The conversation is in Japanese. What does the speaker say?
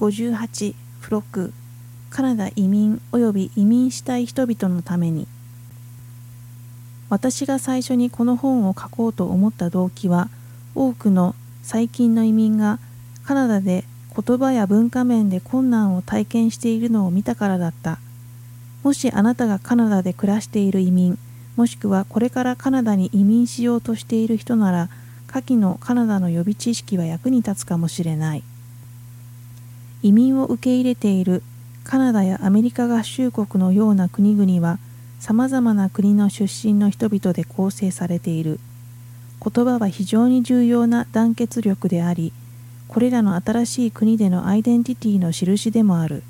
58付録カナダ移民及び移民したい人々のために。私が最初にこの本を書こうと思った動機は多くの最近の移民がカナダで言葉や文化面で困難を体験しているのを見たからだった。もしあなたがカナダで暮らしている移民もしくはこれからカナダに移民しようとしている人なら下記のカナダの予備知識は役に立つかもしれない。移民を受け入れているカナダやアメリカ合衆国のような国々はさまざまな国の出身の人々で構成されている。言葉は非常に重要な団結力でありこれらの新しい国でのアイデンティティの印でもある。